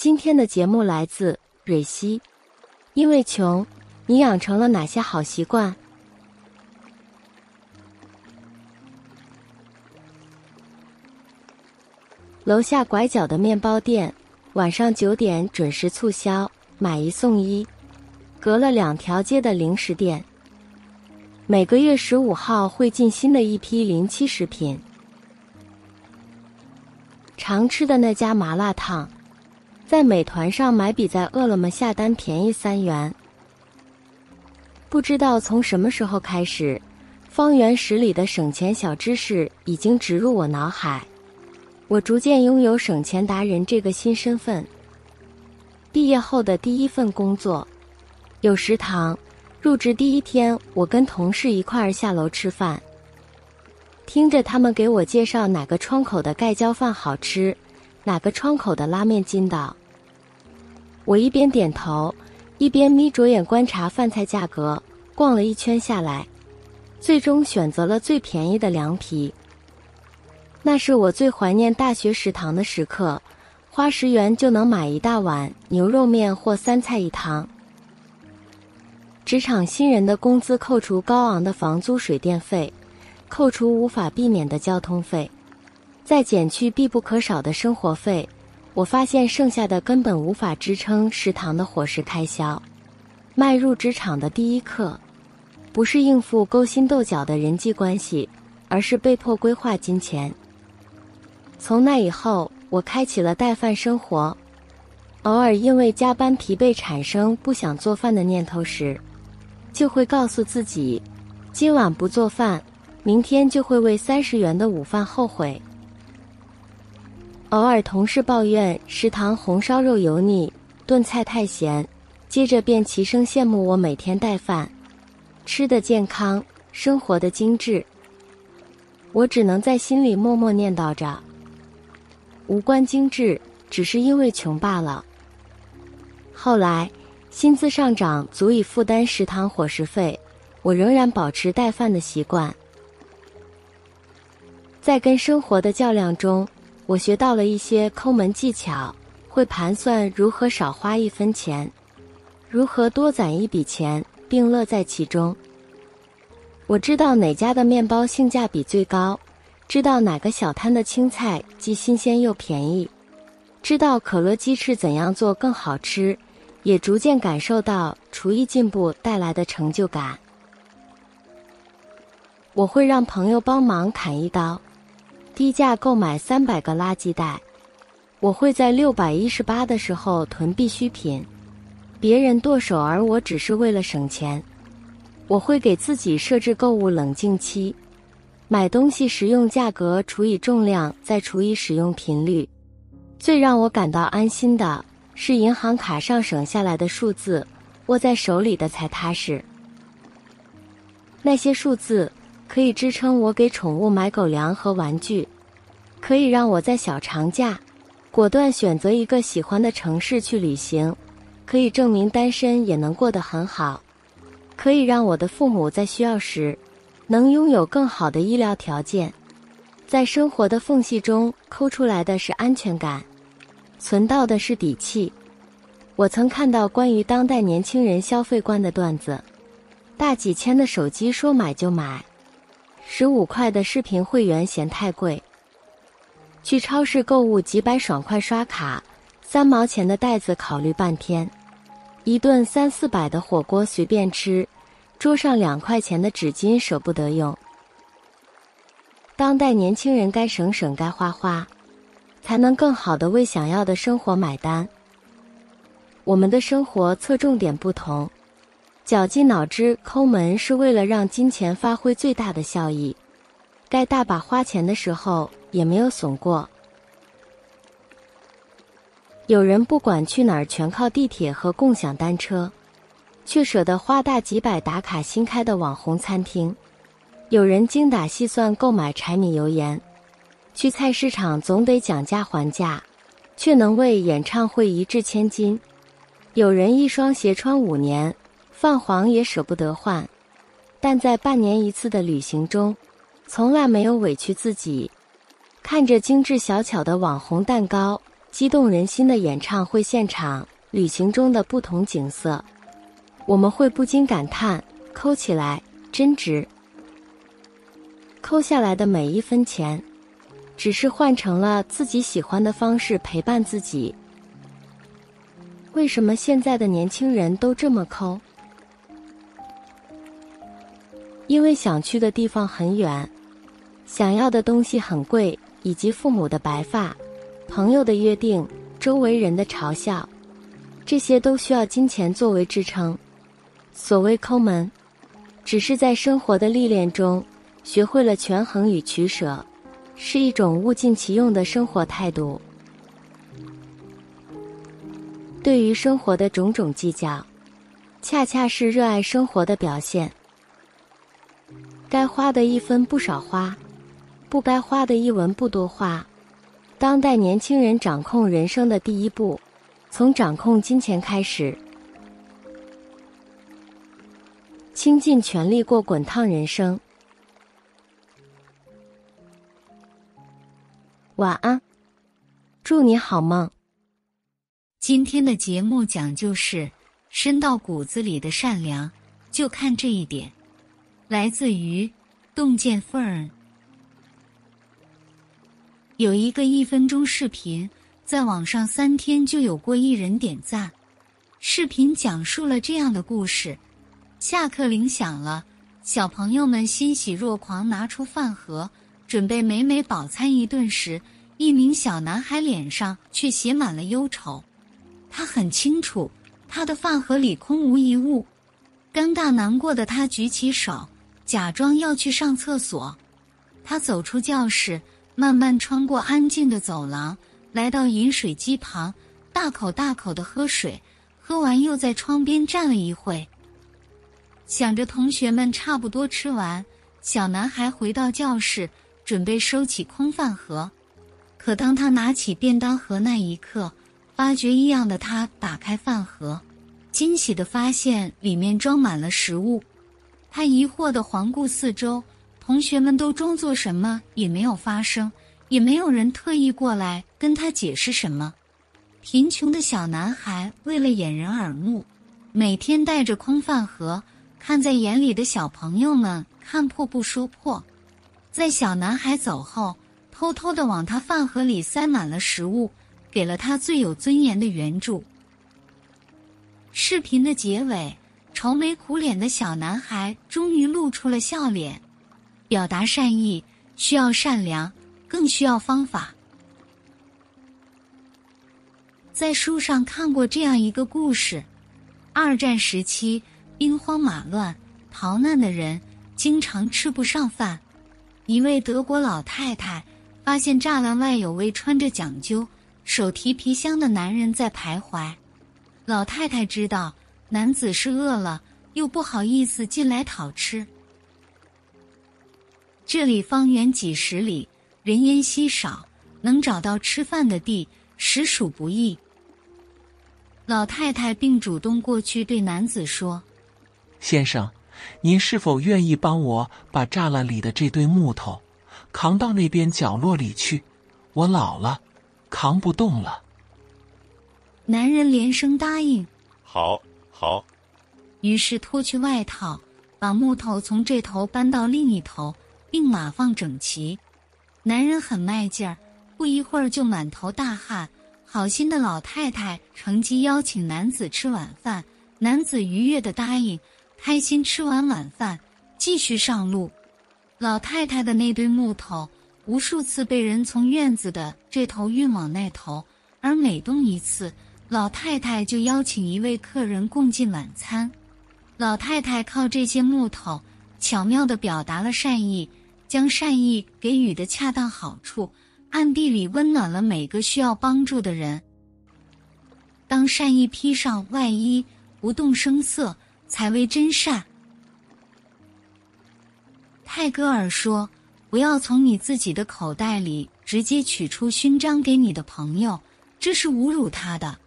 今天的节目来自蕊希。因为穷，你养成了哪些好习惯？楼下拐角的面包店，晚上九点准时促销，买一送一。隔了两条街的零食店，每个月十五号会进新的一批临期食品。常吃的那家麻辣烫。在美团上买比在饿了么下单便宜三元。不知道从什么时候开始，方圆十里的省钱小知识已经植入我脑海，我逐渐拥有省钱达人这个新身份。毕业后的第一份工作有食堂，入职第一天，我跟同事一块儿下楼吃饭，听着他们给我介绍哪个窗口的盖浇饭好吃。哪个窗口的拉面筋道？我一边点头，一边眯着眼观察饭菜价格。逛了一圈下来，最终选择了最便宜的凉皮。那是我最怀念大学食堂的时刻，花十元就能买一大碗牛肉面或三菜一汤。职场新人的工资扣除高昂的房租水电费，扣除无法避免的交通费。再减去必不可少的生活费，我发现剩下的根本无法支撑食堂的伙食开销。迈入职场的第一课，不是应付勾心斗角的人际关系，而是被迫规划金钱。从那以后，我开启了带饭生活。偶尔因为加班疲惫产生不想做饭的念头时，就会告诉自己，今晚不做饭，明天就会为三十元的午饭后悔。偶尔同事抱怨食堂红烧肉油腻，炖菜太咸，接着便齐声羡慕我每天带饭，吃的健康，生活的精致。我只能在心里默默念叨着：无关精致，只是因为穷罢了。后来薪资上涨足以负担食堂伙食费，我仍然保持带饭的习惯。在跟生活的较量中。我学到了一些抠门技巧，会盘算如何少花一分钱，如何多攒一笔钱，并乐在其中。我知道哪家的面包性价比最高，知道哪个小摊的青菜既新鲜又便宜，知道可乐鸡翅怎样做更好吃，也逐渐感受到厨艺进步带来的成就感。我会让朋友帮忙砍一刀。低价购买三百个垃圾袋，我会在六百一十八的时候囤必需品，别人剁手而我只是为了省钱。我会给自己设置购物冷静期，买东西时用价格除以重量再除以使用频率。最让我感到安心的是银行卡上省下来的数字，握在手里的才踏实。那些数字。可以支撑我给宠物买狗粮和玩具，可以让我在小长假果断选择一个喜欢的城市去旅行，可以证明单身也能过得很好，可以让我的父母在需要时能拥有更好的医疗条件。在生活的缝隙中抠出来的是安全感，存到的是底气。我曾看到关于当代年轻人消费观的段子：大几千的手机说买就买。十五块的视频会员嫌太贵，去超市购物几百爽快刷卡，三毛钱的袋子考虑半天，一顿三四百的火锅随便吃，桌上两块钱的纸巾舍不得用。当代年轻人该省省该花花，才能更好的为想要的生活买单。我们的生活侧重点不同。绞尽脑汁抠门是为了让金钱发挥最大的效益，该大把花钱的时候也没有损过。有人不管去哪儿全靠地铁和共享单车，却舍得花大几百打卡新开的网红餐厅；有人精打细算购买柴米油盐，去菜市场总得讲价还价，却能为演唱会一掷千金；有人一双鞋穿五年。泛黄也舍不得换，但在半年一次的旅行中，从来没有委屈自己。看着精致小巧的网红蛋糕，激动人心的演唱会现场，旅行中的不同景色，我们会不禁感叹：抠起来真值。抠下来的每一分钱，只是换成了自己喜欢的方式陪伴自己。为什么现在的年轻人都这么抠？因为想去的地方很远，想要的东西很贵，以及父母的白发、朋友的约定、周围人的嘲笑，这些都需要金钱作为支撑。所谓抠门，只是在生活的历练中学会了权衡与取舍，是一种物尽其用的生活态度。对于生活的种种计较，恰恰是热爱生活的表现。该花的一分不少花，不该花的一文不多花。当代年轻人掌控人生的第一步，从掌控金钱开始，倾尽全力过滚烫人生。晚安，祝你好梦。今天的节目讲究是深到骨子里的善良，就看这一点。来自于洞见 fern，有一个一分钟视频在网上三天就有过一人点赞。视频讲述了这样的故事：下课铃响了，小朋友们欣喜若狂，拿出饭盒准备美美饱餐一顿时，一名小男孩脸上却写满了忧愁。他很清楚，他的饭盒里空无一物。尴尬难过的他举起手。假装要去上厕所，他走出教室，慢慢穿过安静的走廊，来到饮水机旁，大口大口的喝水。喝完又在窗边站了一会，想着同学们差不多吃完，小男孩回到教室，准备收起空饭盒。可当他拿起便当盒那一刻，发觉异样的他打开饭盒，惊喜的发现里面装满了食物。他疑惑的环顾四周，同学们都装作什么也没有发生，也没有人特意过来跟他解释什么。贫穷的小男孩为了掩人耳目，每天带着空饭盒，看在眼里的小朋友们看破不说破。在小男孩走后，偷偷的往他饭盒里塞满了食物，给了他最有尊严的援助。视频的结尾。愁眉苦脸的小男孩终于露出了笑脸。表达善意需要善良，更需要方法。在书上看过这样一个故事：二战时期，兵荒马乱，逃难的人经常吃不上饭。一位德国老太太发现栅栏外有位穿着讲究、手提皮箱的男人在徘徊。老太太知道。男子是饿了，又不好意思进来讨吃。这里方圆几十里，人烟稀少，能找到吃饭的地实属不易。老太太并主动过去对男子说：“先生，您是否愿意帮我把栅栏里的这堆木头扛到那边角落里去？我老了，扛不动了。”男人连声答应：“好。”好，于是脱去外套，把木头从这头搬到另一头，并码放整齐。男人很卖劲儿，不一会儿就满头大汗。好心的老太太乘机邀请男子吃晚饭，男子愉悦的答应，开心吃完晚饭，继续上路。老太太的那堆木头，无数次被人从院子的这头运往那头，而每动一次。老太太就邀请一位客人共进晚餐。老太太靠这些木头巧妙地表达了善意，将善意给予的恰当好处，暗地里温暖了每个需要帮助的人。当善意披上外衣，不动声色，才为真善。泰戈尔说：“不要从你自己的口袋里直接取出勋章给你的朋友，这是侮辱他的。”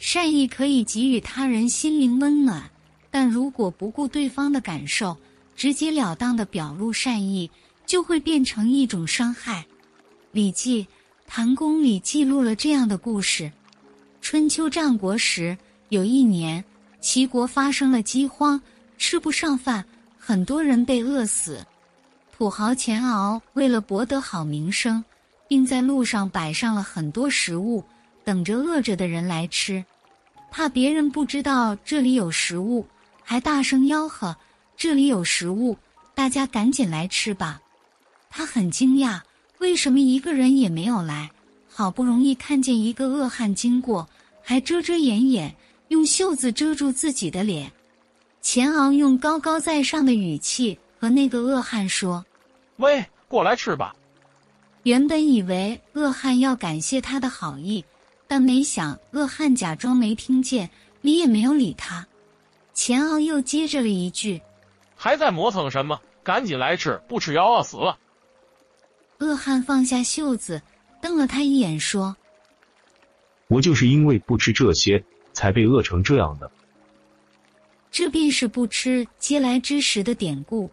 善意可以给予他人心灵温暖，但如果不顾对方的感受，直截了当的表露善意，就会变成一种伤害。《礼记·唐公里记录了这样的故事：春秋战国时，有一年，齐国发生了饥荒，吃不上饭，很多人被饿死。土豪钱敖为了博得好名声，并在路上摆上了很多食物，等着饿着的人来吃。怕别人不知道这里有食物，还大声吆喝：“这里有食物，大家赶紧来吃吧！”他很惊讶。为什么一个人也没有来？好不容易看见一个恶汉经过，还遮遮掩掩，用袖子遮住自己的脸。钱昂用高高在上的语气和那个恶汉说：“喂，过来吃吧。”原本以为恶汉要感谢他的好意，但没想恶汉假装没听见，理也没有理他。钱昂又接着了一句：“还在磨蹭什么？赶紧来吃，不吃要饿死了。”恶汉放下袖子，瞪了他一眼，说：“我就是因为不吃这些，才被饿成这样的。”这便是不吃嗟来之食的典故。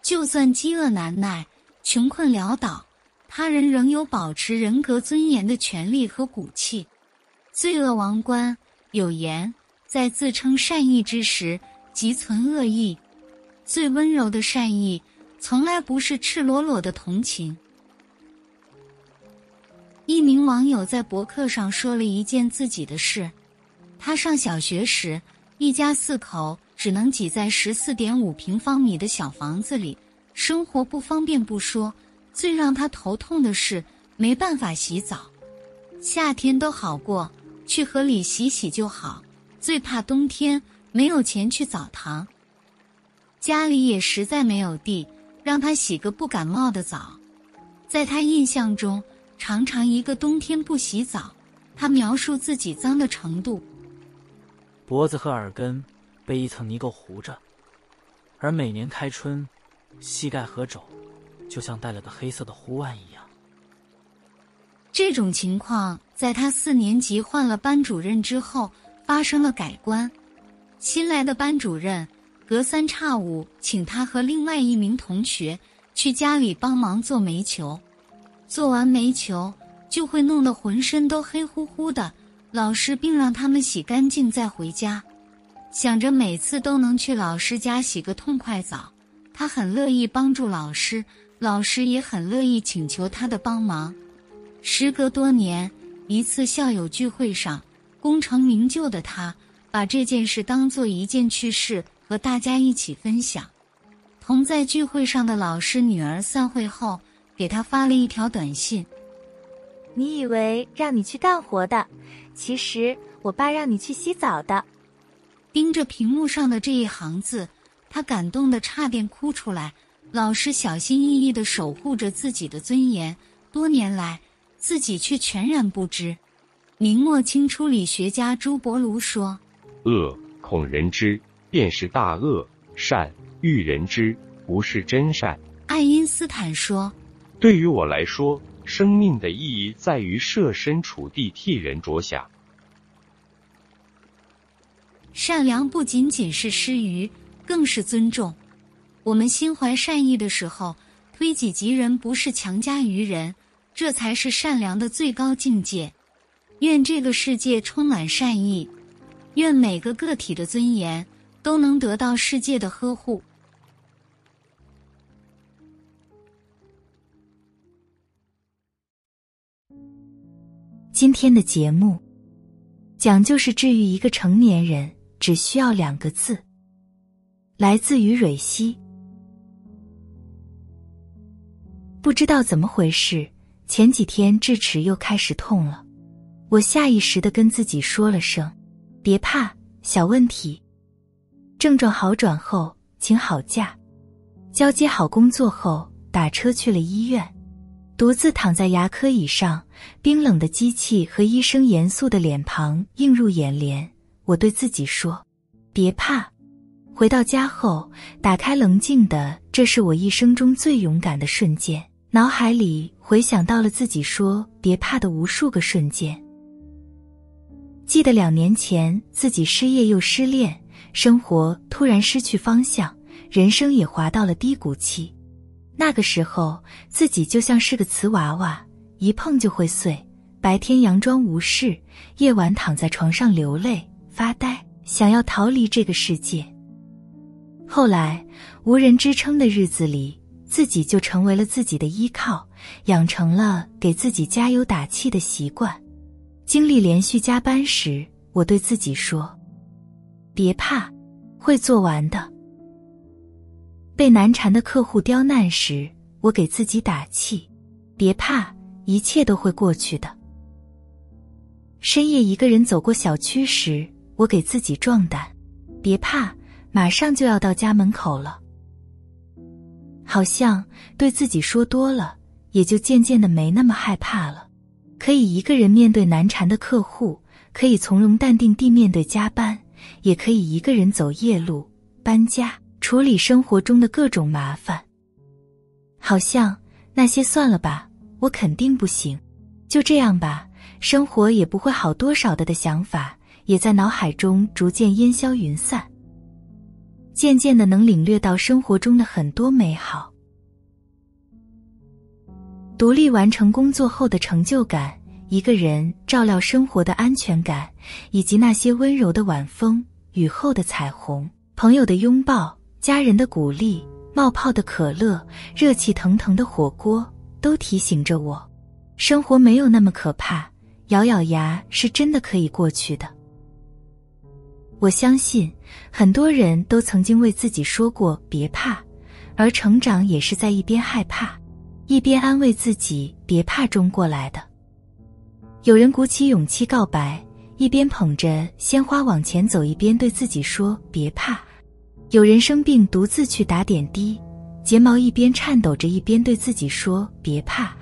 就算饥饿难耐、穷困潦倒，他人仍有保持人格尊严的权利和骨气。罪恶王冠有言：“在自称善意之时，即存恶意。”最温柔的善意，从来不是赤裸裸的同情。一名网友在博客上说了一件自己的事：他上小学时，一家四口只能挤在十四点五平方米的小房子里，生活不方便不说，最让他头痛的是没办法洗澡。夏天都好过，去河里洗洗就好；最怕冬天没有钱去澡堂，家里也实在没有地让他洗个不感冒的澡。在他印象中。常常一个冬天不洗澡，他描述自己脏的程度：脖子和耳根被一层泥垢糊着，而每年开春，膝盖和肘就像戴了个黑色的护腕一样。这种情况在他四年级换了班主任之后发生了改观。新来的班主任隔三差五请他和另外一名同学去家里帮忙做煤球。做完煤球，就会弄得浑身都黑乎乎的。老师并让他们洗干净再回家，想着每次都能去老师家洗个痛快澡，他很乐意帮助老师，老师也很乐意请求他的帮忙。时隔多年，一次校友聚会上，功成名就的他把这件事当做一件趣事和大家一起分享。同在聚会上的老师女儿散会后。给他发了一条短信。你以为让你去干活的，其实我爸让你去洗澡的。盯着屏幕上的这一行字，他感动的差点哭出来。老师小心翼翼的守护着自己的尊严，多年来自己却全然不知。明末清初理学家朱伯庐说：“恶恐人知，便是大恶；善欲人知，不是真善。”爱因斯坦说。对于我来说，生命的意义在于设身处地替人着想。善良不仅仅是施予，更是尊重。我们心怀善意的时候，推己及人，不是强加于人，这才是善良的最高境界。愿这个世界充满善意，愿每个个体的尊严都能得到世界的呵护。今天的节目讲就是治愈一个成年人只需要两个字，来自于蕊希。不知道怎么回事，前几天智齿又开始痛了，我下意识的跟自己说了声“别怕，小问题”。症状好转后，请好假，交接好工作后，打车去了医院。独自躺在牙科椅上，冰冷的机器和医生严肃的脸庞映入眼帘。我对自己说：“别怕。”回到家后，打开冷静的，这是我一生中最勇敢的瞬间。脑海里回想到了自己说“别怕”的无数个瞬间。记得两年前，自己失业又失恋，生活突然失去方向，人生也滑到了低谷期。那个时候，自己就像是个瓷娃娃，一碰就会碎。白天佯装无事，夜晚躺在床上流泪发呆，想要逃离这个世界。后来无人支撑的日子里，自己就成为了自己的依靠，养成了给自己加油打气的习惯。经历连续加班时，我对自己说：“别怕，会做完的。”被难缠的客户刁难时，我给自己打气：“别怕，一切都会过去的。”深夜一个人走过小区时，我给自己壮胆：“别怕，马上就要到家门口了。”好像对自己说多了，也就渐渐的没那么害怕了。可以一个人面对难缠的客户，可以从容淡定地面对加班，也可以一个人走夜路、搬家，处理生活中的各种麻烦。好像那些算了吧，我肯定不行。就这样吧。生活也不会好多少的的想法，也在脑海中逐渐烟消云散。渐渐的，能领略到生活中的很多美好。独立完成工作后的成就感，一个人照料生活的安全感，以及那些温柔的晚风、雨后的彩虹、朋友的拥抱、家人的鼓励、冒泡的可乐、热气腾腾的火锅，都提醒着我，生活没有那么可怕。咬咬牙是真的可以过去的。我相信很多人都曾经为自己说过“别怕”，而成长也是在一边害怕，一边安慰自己“别怕”中过来的。有人鼓起勇气告白，一边捧着鲜花往前走，一边对自己说“别怕”；有人生病独自去打点滴，睫毛一边颤抖着，一边对自己说“别怕”。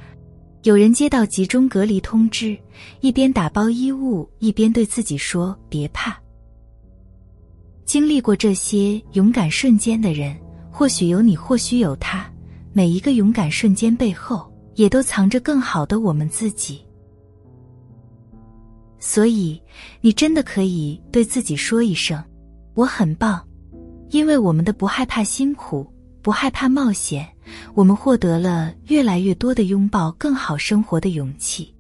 有人接到集中隔离通知，一边打包衣物，一边对自己说：“别怕。”经历过这些勇敢瞬间的人，或许有你，或许有他。每一个勇敢瞬间背后，也都藏着更好的我们自己。所以，你真的可以对自己说一声：“我很棒。”因为我们的不害怕辛苦，不害怕冒险。我们获得了越来越多的拥抱更好生活的勇气，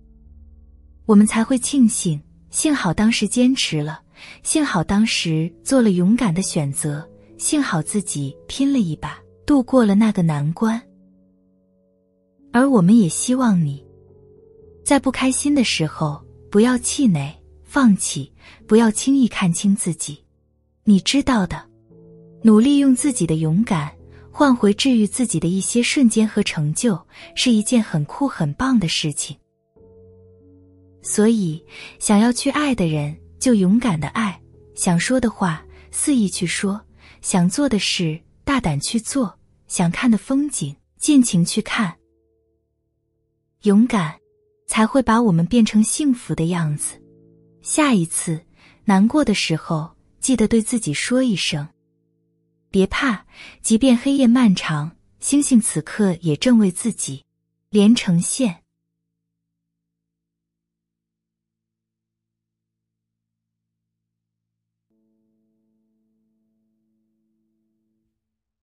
我们才会庆幸，幸好当时坚持了，幸好当时做了勇敢的选择，幸好自己拼了一把，度过了那个难关。而我们也希望你，在不开心的时候不要气馁、放弃，不要轻易看清自己，你知道的，努力用自己的勇敢。换回治愈自己的一些瞬间和成就，是一件很酷很棒的事情。所以，想要去爱的人，就勇敢的爱；想说的话，肆意去说；想做的事，大胆去做；想看的风景，尽情去看。勇敢，才会把我们变成幸福的样子。下一次难过的时候，记得对自己说一声。别怕，即便黑夜漫长，星星此刻也正为自己连成线。